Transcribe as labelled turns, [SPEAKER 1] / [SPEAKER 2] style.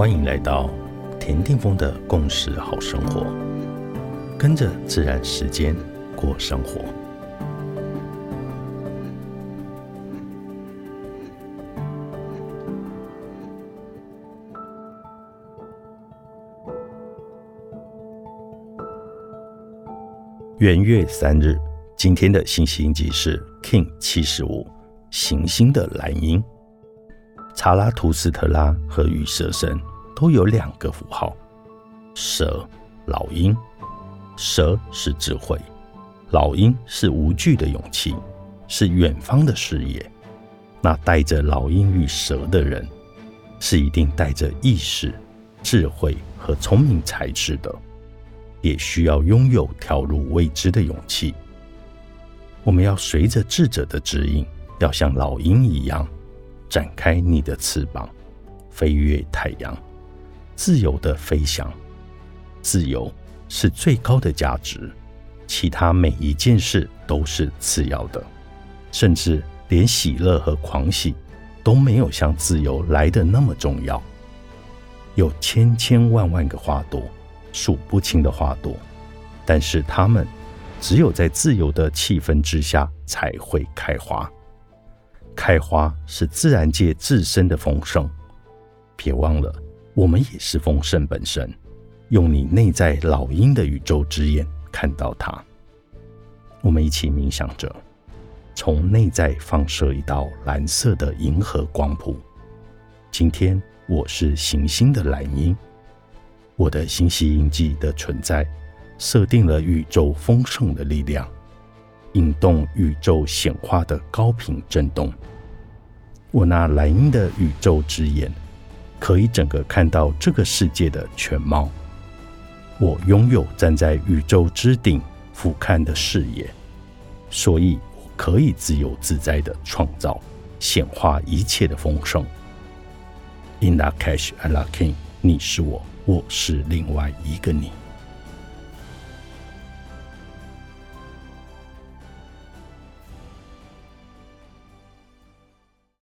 [SPEAKER 1] 欢迎来到田定峰的共识好生活，跟着自然时间过生活。元月三日，今天的信息印记是 King 七十五行星的蓝鹰。查拉图斯特拉和羽蛇神都有两个符号：蛇、老鹰。蛇是智慧，老鹰是无惧的勇气，是远方的视野。那带着老鹰与蛇的人，是一定带着意识、智慧和聪明才智的，也需要拥有跳入未知的勇气。我们要随着智者的指引，要像老鹰一样。展开你的翅膀，飞越太阳，自由的飞翔。自由是最高的价值，其他每一件事都是次要的，甚至连喜乐和狂喜都没有像自由来的那么重要。有千千万万个花朵，数不清的花朵，但是它们只有在自由的气氛之下才会开花。开花是自然界自身的丰盛，别忘了，我们也是丰盛本身。用你内在老鹰的宇宙之眼看到它。我们一起冥想着，从内在放射一道蓝色的银河光谱。今天我是行星的蓝鹰，我的星系印记的存在，设定了宇宙丰盛的力量。引动宇宙显化的高频震动。我那蓝鹰的宇宙之眼，可以整个看到这个世界的全貌。我拥有站在宇宙之顶俯瞰的视野，所以我可以自由自在的创造、显化一切的丰盛。In the cash, I l a king，你是我，我是另外一个你。